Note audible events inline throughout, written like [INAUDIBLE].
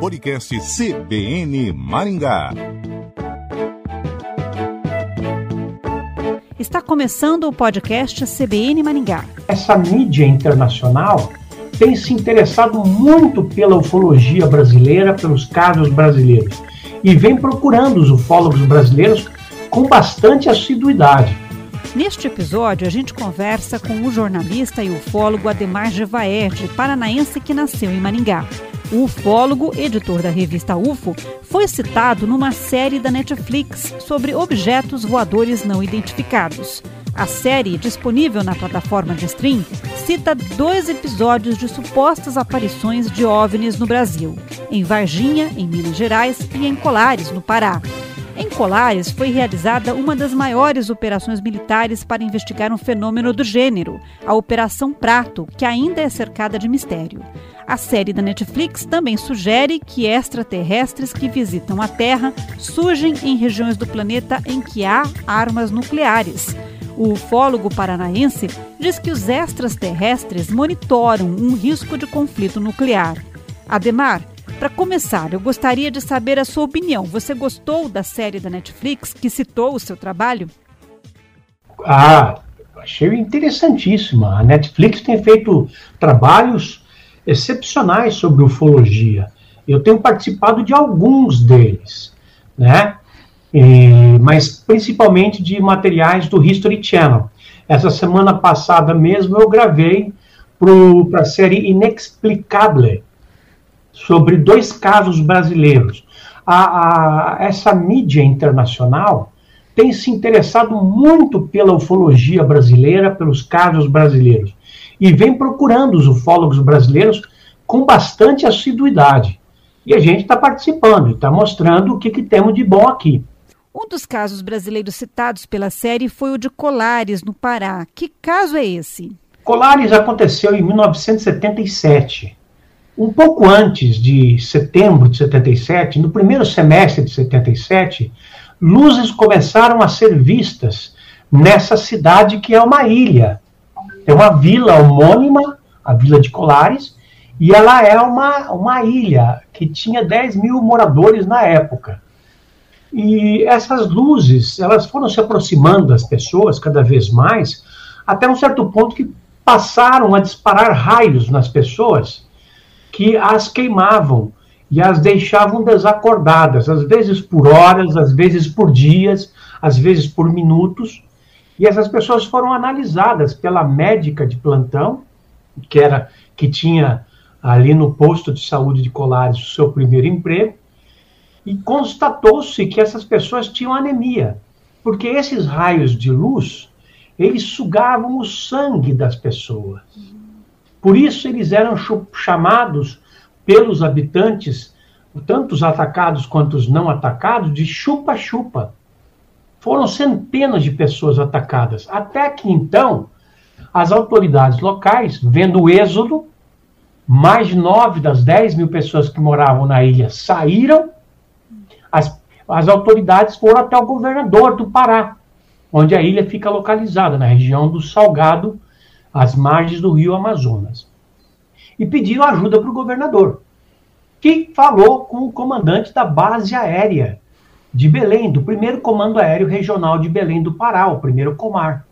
Podcast CBN Maringá. Está começando o podcast CBN Maringá. Essa mídia internacional tem se interessado muito pela ufologia brasileira, pelos casos brasileiros, e vem procurando os ufólogos brasileiros com bastante assiduidade. Neste episódio, a gente conversa com o jornalista e ufólogo Ademar Gevaerde, paranaense que nasceu em Maringá. O ufólogo, editor da revista UFO, foi citado numa série da Netflix sobre objetos voadores não identificados. A série, disponível na plataforma de stream, cita dois episódios de supostas aparições de OVNIs no Brasil, em Varginha, em Minas Gerais, e em Colares, no Pará. Em Colares foi realizada uma das maiores operações militares para investigar um fenômeno do gênero, a Operação Prato, que ainda é cercada de mistério. A série da Netflix também sugere que extraterrestres que visitam a Terra surgem em regiões do planeta em que há armas nucleares. O ufólogo paranaense diz que os extraterrestres monitoram um risco de conflito nuclear. Ademar, para começar, eu gostaria de saber a sua opinião. Você gostou da série da Netflix que citou o seu trabalho? Ah, achei interessantíssima. A Netflix tem feito trabalhos excepcionais sobre ufologia. Eu tenho participado de alguns deles, né? E, mas principalmente de materiais do History Channel. Essa semana passada mesmo eu gravei para a série Inexplicable, sobre dois casos brasileiros. A, a, essa mídia internacional tem se interessado muito pela ufologia brasileira, pelos casos brasileiros, e vem procurando os ufólogos brasileiros com bastante assiduidade. E a gente está participando, está mostrando o que, que temos de bom aqui. Um dos casos brasileiros citados pela série foi o de Colares, no Pará. Que caso é esse? Colares aconteceu em 1977 um pouco antes de setembro de 77, no primeiro semestre de 77, luzes começaram a ser vistas nessa cidade que é uma ilha. É uma vila homônima, a Vila de Colares, e ela é uma, uma ilha que tinha 10 mil moradores na época. E essas luzes, elas foram se aproximando das pessoas cada vez mais, até um certo ponto que passaram a disparar raios nas pessoas, que as queimavam e as deixavam desacordadas, às vezes por horas, às vezes por dias, às vezes por minutos. E essas pessoas foram analisadas pela médica de plantão, que era que tinha ali no posto de saúde de Colares o seu primeiro emprego, e constatou-se que essas pessoas tinham anemia, porque esses raios de luz, eles sugavam o sangue das pessoas. Por isso eles eram chamados pelos habitantes, tanto os atacados quanto os não atacados, de chupa-chupa. Foram centenas de pessoas atacadas. Até que então, as autoridades locais, vendo o êxodo, mais de nove das dez mil pessoas que moravam na ilha saíram, as, as autoridades foram até o governador do Pará, onde a ilha fica localizada, na região do Salgado, às margens do rio Amazonas. E pediram ajuda para o governador, que falou com o comandante da base aérea de Belém, do primeiro Comando Aéreo Regional de Belém do Pará, o primeiro Comar.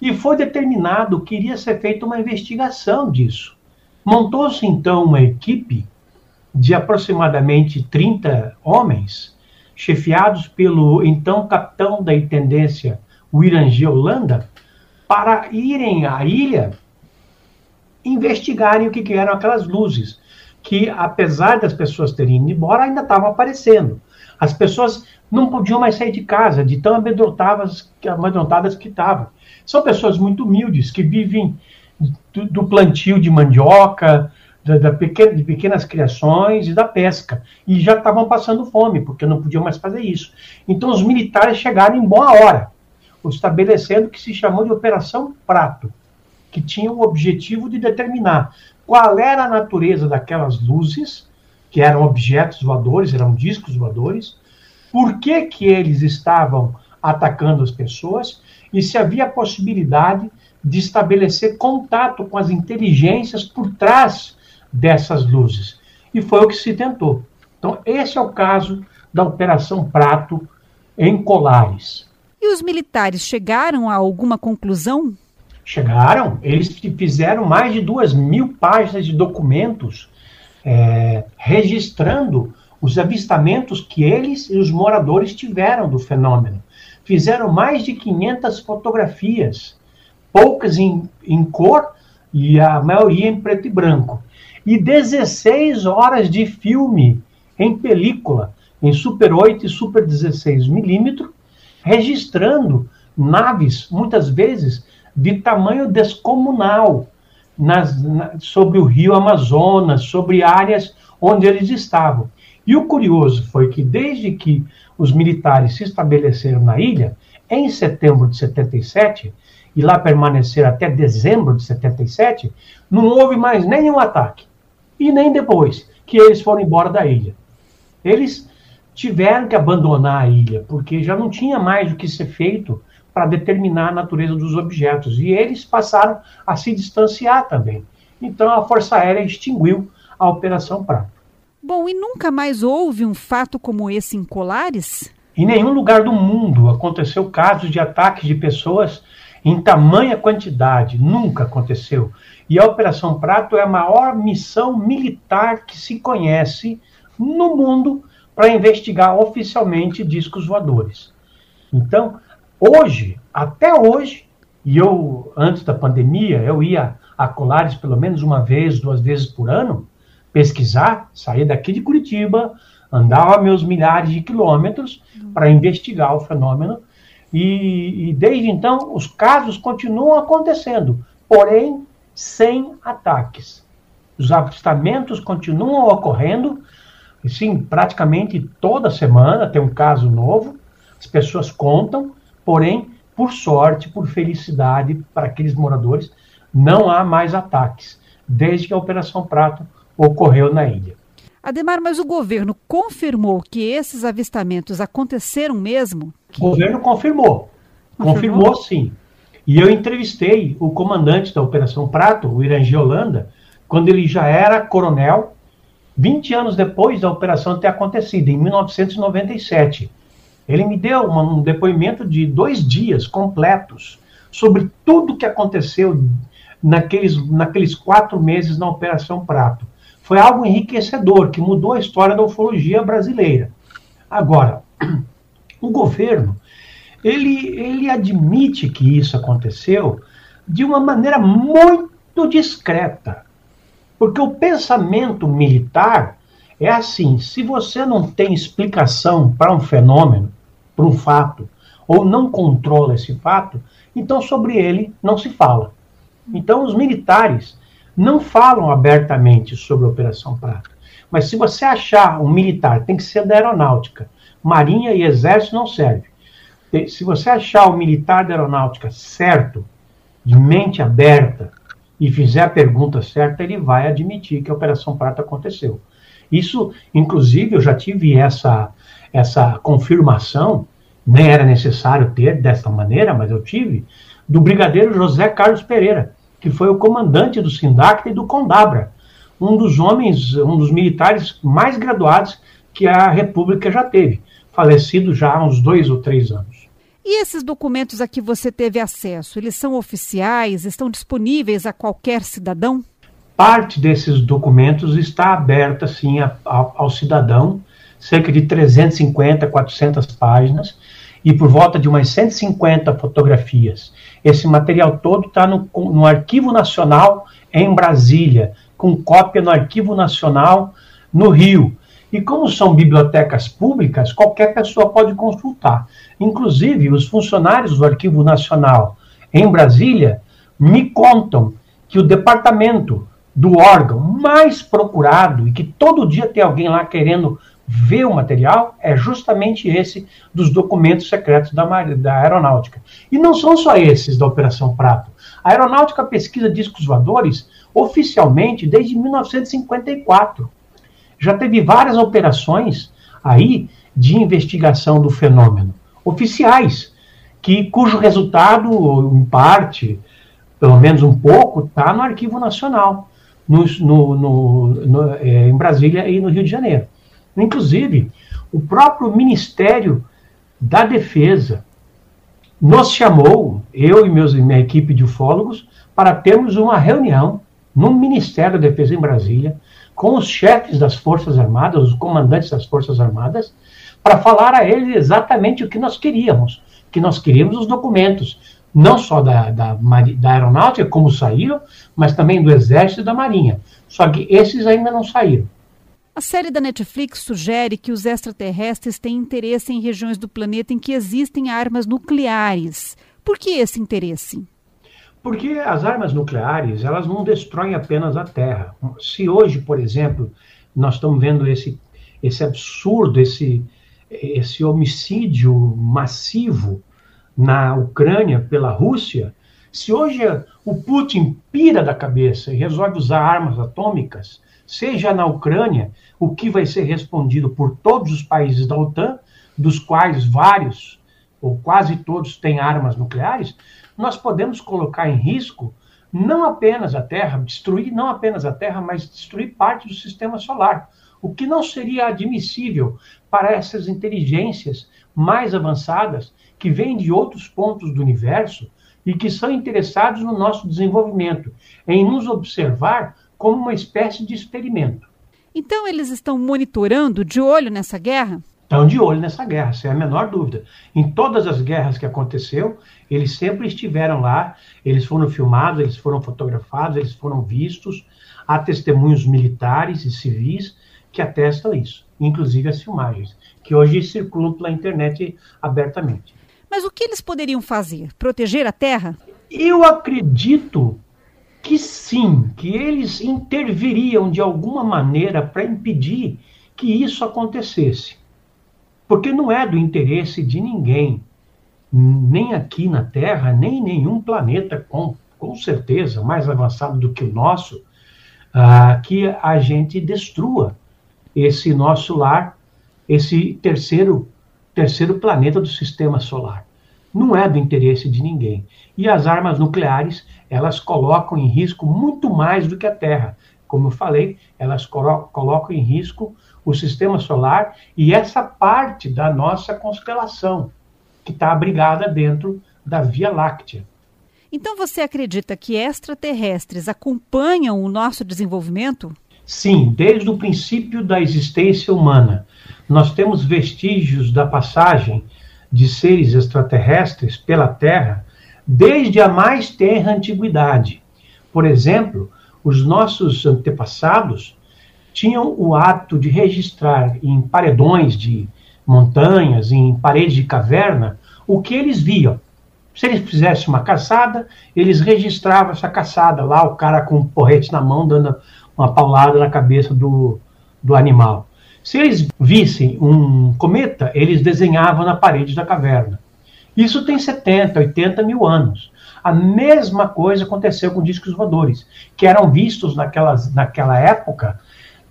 E foi determinado que iria ser feita uma investigação disso. Montou-se então uma equipe de aproximadamente 30 homens, chefiados pelo então capitão da intendência Wirangê Holanda, para irem à ilha investigarem o que, que eram aquelas luzes, que apesar das pessoas terem ido embora, ainda estavam aparecendo. As pessoas não podiam mais sair de casa, de tão amedrontadas, amedrontadas que estavam. São pessoas muito humildes, que vivem do, do plantio de mandioca, da, da pequena, de pequenas criações e da pesca. E já estavam passando fome, porque não podiam mais fazer isso. Então os militares chegaram em boa hora estabelecendo o que se chamou de Operação Prato, que tinha o objetivo de determinar qual era a natureza daquelas luzes, que eram objetos voadores, eram discos voadores, por que, que eles estavam atacando as pessoas e se havia a possibilidade de estabelecer contato com as inteligências por trás dessas luzes. E foi o que se tentou. Então, esse é o caso da Operação Prato em Colares. E os militares chegaram a alguma conclusão? Chegaram. Eles fizeram mais de duas mil páginas de documentos é, registrando os avistamentos que eles e os moradores tiveram do fenômeno. Fizeram mais de 500 fotografias, poucas em, em cor e a maioria em preto e branco. E 16 horas de filme em película, em Super 8 e Super 16 milímetros, registrando naves, muitas vezes, de tamanho descomunal, nas, na, sobre o rio Amazonas, sobre áreas onde eles estavam. E o curioso foi que, desde que os militares se estabeleceram na ilha, em setembro de 77, e lá permaneceram até dezembro de 77, não houve mais nenhum ataque. E nem depois que eles foram embora da ilha. Eles tiveram que abandonar a ilha, porque já não tinha mais o que ser feito para determinar a natureza dos objetos. E eles passaram a se distanciar também. Então a Força Aérea extinguiu a Operação Prato. Bom, e nunca mais houve um fato como esse em Colares? Em nenhum lugar do mundo aconteceu casos de ataques de pessoas em tamanha quantidade. Nunca aconteceu. E a Operação Prato é a maior missão militar que se conhece no mundo para investigar oficialmente discos voadores. Então, hoje, até hoje, e eu, antes da pandemia, eu ia a Colares pelo menos uma vez, duas vezes por ano, pesquisar, sair daqui de Curitiba, andava meus milhares de quilômetros para investigar o fenômeno. E, e, desde então, os casos continuam acontecendo, porém sem ataques. Os avistamentos continuam ocorrendo sim, praticamente toda semana tem um caso novo, as pessoas contam, porém, por sorte, por felicidade para aqueles moradores, não há mais ataques, desde que a Operação Prato ocorreu na ilha. Ademar, mas o governo confirmou que esses avistamentos aconteceram mesmo? O governo confirmou. Confirmou, confirmou sim. E eu entrevistei o comandante da Operação Prato, o Irangi Holanda, quando ele já era coronel 20 anos depois da operação ter acontecido, em 1997. Ele me deu uma, um depoimento de dois dias completos sobre tudo o que aconteceu naqueles, naqueles quatro meses na Operação Prato. Foi algo enriquecedor, que mudou a história da ufologia brasileira. Agora, [CLEARS THROAT] o governo, ele, ele admite que isso aconteceu de uma maneira muito discreta. Porque o pensamento militar é assim: se você não tem explicação para um fenômeno, para um fato, ou não controla esse fato, então sobre ele não se fala. Então os militares não falam abertamente sobre a Operação Prata. Mas se você achar um militar, tem que ser da aeronáutica. Marinha e exército não serve. Se você achar o militar da aeronáutica certo, de mente aberta, e fizer a pergunta certa, ele vai admitir que a Operação Prata aconteceu. Isso, inclusive, eu já tive essa, essa confirmação, nem era necessário ter dessa maneira, mas eu tive, do brigadeiro José Carlos Pereira, que foi o comandante do Sindacta e do Condabra, um dos homens, um dos militares mais graduados que a República já teve, falecido já há uns dois ou três anos. E esses documentos a que você teve acesso, eles são oficiais, estão disponíveis a qualquer cidadão? Parte desses documentos está aberta, sim, a, a, ao cidadão, cerca de 350, 400 páginas, e por volta de umas 150 fotografias. Esse material todo está no, no Arquivo Nacional em Brasília, com cópia no Arquivo Nacional no Rio. E como são bibliotecas públicas, qualquer pessoa pode consultar. Inclusive, os funcionários do Arquivo Nacional em Brasília me contam que o departamento do órgão mais procurado e que todo dia tem alguém lá querendo ver o material é justamente esse dos documentos secretos da, da aeronáutica. E não são só esses da Operação Prato. A aeronáutica pesquisa discos voadores oficialmente desde 1954 já teve várias operações aí de investigação do fenômeno, oficiais, que cujo resultado, em parte, pelo menos um pouco, está no Arquivo Nacional, no, no, no, é, em Brasília e no Rio de Janeiro. Inclusive, o próprio Ministério da Defesa nos chamou, eu e meus, minha equipe de ufólogos, para termos uma reunião no Ministério da Defesa em Brasília, com os chefes das Forças Armadas, os comandantes das Forças Armadas, para falar a eles exatamente o que nós queríamos, que nós queríamos os documentos, não só da, da, da aeronáutica, como saíram, mas também do Exército e da Marinha. Só que esses ainda não saíram. A série da Netflix sugere que os extraterrestres têm interesse em regiões do planeta em que existem armas nucleares. Por que esse interesse? Porque as armas nucleares, elas não destroem apenas a Terra. Se hoje, por exemplo, nós estamos vendo esse, esse absurdo, esse, esse homicídio massivo na Ucrânia pela Rússia, se hoje o Putin pira da cabeça e resolve usar armas atômicas, seja na Ucrânia, o que vai ser respondido por todos os países da OTAN, dos quais vários ou quase todos têm armas nucleares, nós podemos colocar em risco não apenas a Terra, destruir não apenas a Terra, mas destruir parte do sistema solar, o que não seria admissível para essas inteligências mais avançadas que vêm de outros pontos do universo e que são interessados no nosso desenvolvimento, em nos observar como uma espécie de experimento. Então eles estão monitorando, de olho nessa guerra? Estão de olho nessa guerra, sem a menor dúvida. Em todas as guerras que aconteceu, eles sempre estiveram lá, eles foram filmados, eles foram fotografados, eles foram vistos. Há testemunhos militares e civis que atestam isso, inclusive as filmagens, que hoje circulam pela internet abertamente. Mas o que eles poderiam fazer? Proteger a Terra? Eu acredito que sim, que eles interviriam de alguma maneira para impedir que isso acontecesse. Porque não é do interesse de ninguém, nem aqui na Terra, nem em nenhum planeta, com, com certeza mais avançado do que o nosso, uh, que a gente destrua esse nosso lar, esse terceiro terceiro planeta do sistema solar. Não é do interesse de ninguém. E as armas nucleares, elas colocam em risco muito mais do que a Terra. Como eu falei, elas colocam em risco o sistema solar e essa parte da nossa constelação, que está abrigada dentro da Via Láctea. Então você acredita que extraterrestres acompanham o nosso desenvolvimento? Sim, desde o princípio da existência humana nós temos vestígios da passagem de seres extraterrestres pela Terra desde a mais tenra antiguidade. Por exemplo, os nossos antepassados tinham o hábito de registrar em paredões de montanhas, em paredes de caverna, o que eles viam. Se eles fizessem uma caçada, eles registravam essa caçada lá, o cara com um porrete na mão dando uma paulada na cabeça do, do animal. Se eles vissem um cometa, eles desenhavam na parede da caverna. Isso tem 70, 80 mil anos. A mesma coisa aconteceu com discos voadores, que eram vistos naquelas, naquela época,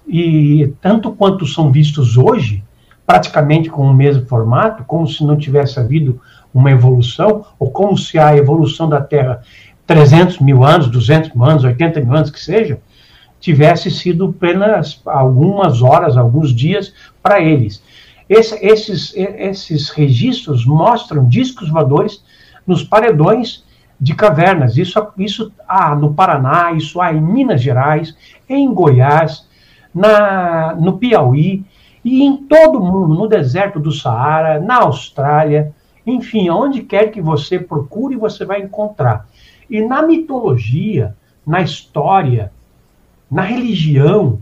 e tanto quanto são vistos hoje, praticamente com o mesmo formato, como se não tivesse havido uma evolução, ou como se a evolução da Terra 300 mil anos, 200 mil anos, 80 mil anos que seja, tivesse sido apenas algumas horas, alguns dias para eles. Esse, esses, esses registros mostram discos voadores nos paredões de cavernas. Isso, isso há no Paraná, isso há em Minas Gerais, em Goiás, na, no Piauí e em todo o mundo, no deserto do Saara, na Austrália, enfim, onde quer que você procure, você vai encontrar. E na mitologia, na história, na religião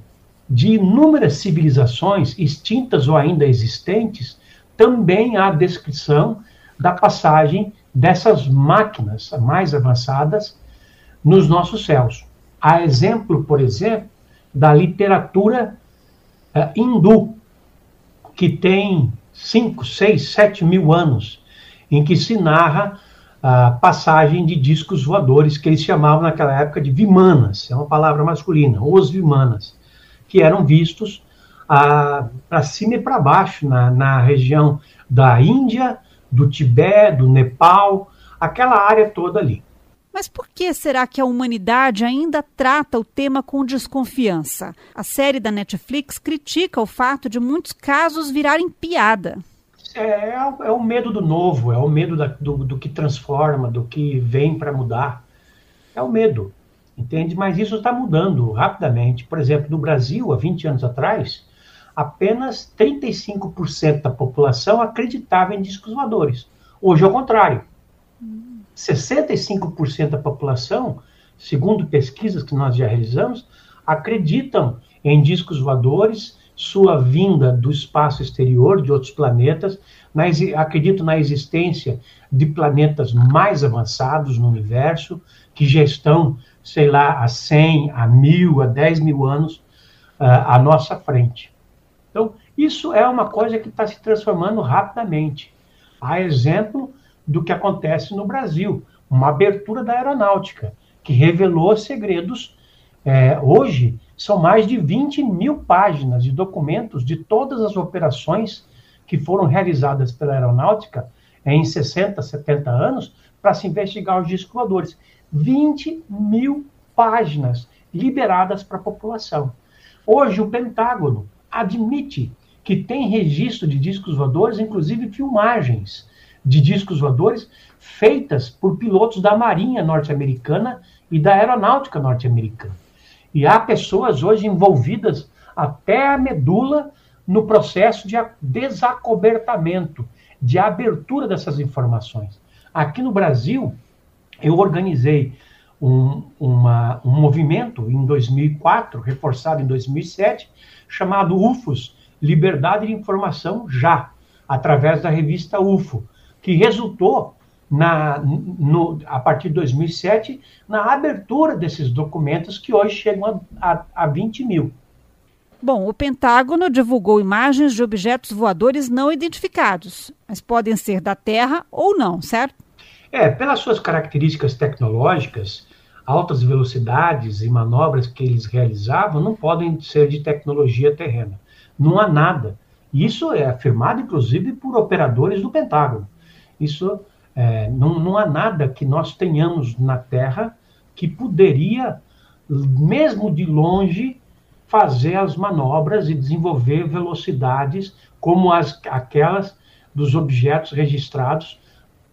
de inúmeras civilizações extintas ou ainda existentes, também há descrição da passagem dessas máquinas mais avançadas nos nossos céus. Há exemplo, por exemplo, da literatura uh, hindu, que tem 5, 6, 7 mil anos, em que se narra a passagem de discos voadores, que eles chamavam naquela época de vimanas, é uma palavra masculina, os vimanas, que eram vistos para cima e para baixo na, na região da Índia, do Tibete, do Nepal, aquela área toda ali. Mas por que será que a humanidade ainda trata o tema com desconfiança? A série da Netflix critica o fato de muitos casos virarem piada. É, é, é o medo do novo, é o medo da, do, do que transforma, do que vem para mudar. É o medo, entende? Mas isso está mudando rapidamente. Por exemplo, no Brasil, há 20 anos atrás, apenas 35% da população acreditava em discos voadores. Hoje é o contrário. 65% da população, segundo pesquisas que nós já realizamos, acreditam em discos voadores, sua vinda do espaço exterior, de outros planetas, mas acreditam na existência de planetas mais avançados no universo, que já estão, sei lá, a 100, a 1000, a 10 mil anos uh, à nossa frente. Então, isso é uma coisa que está se transformando rapidamente. Há exemplo do que acontece no Brasil, uma abertura da aeronáutica, que revelou segredos. É, hoje, são mais de 20 mil páginas de documentos de todas as operações que foram realizadas pela aeronáutica em 60, 70 anos para se investigar os discos voadores. 20 mil páginas liberadas para a população. Hoje, o Pentágono admite que tem registro de discos voadores, inclusive filmagens de discos voadores feitas por pilotos da Marinha norte-americana e da Aeronáutica norte-americana. E há pessoas hoje envolvidas até a medula no processo de desacobertamento, de abertura dessas informações. Aqui no Brasil, eu organizei um, uma, um movimento em 2004, reforçado em 2007, chamado UFOS Liberdade de Informação Já, através da revista UFO, que resultou, na, no, a partir de 2007, na abertura desses documentos que hoje chegam a, a, a 20 mil. Bom, o Pentágono divulgou imagens de objetos voadores não identificados, mas podem ser da Terra ou não, certo? É, pelas suas características tecnológicas, altas velocidades e manobras que eles realizavam não podem ser de tecnologia terrena. Não há nada. Isso é afirmado, inclusive, por operadores do Pentágono. Isso é, não, não há nada que nós tenhamos na Terra que poderia, mesmo de longe, fazer as manobras e desenvolver velocidades como as, aquelas dos objetos registrados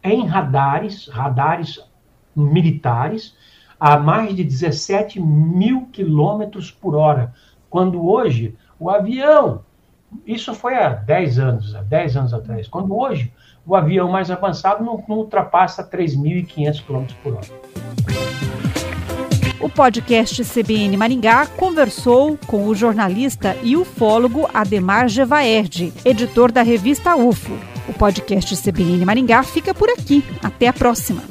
em radares, radares militares, a mais de 17 mil quilômetros por hora, quando hoje o avião, isso foi há 10 anos, há 10 anos atrás, quando hoje o avião mais avançado não, não ultrapassa 3.500 km por hora. O podcast CBN Maringá conversou com o jornalista e ufólogo Ademar Gevaerde, editor da revista UFO. O podcast CBN Maringá fica por aqui. Até a próxima.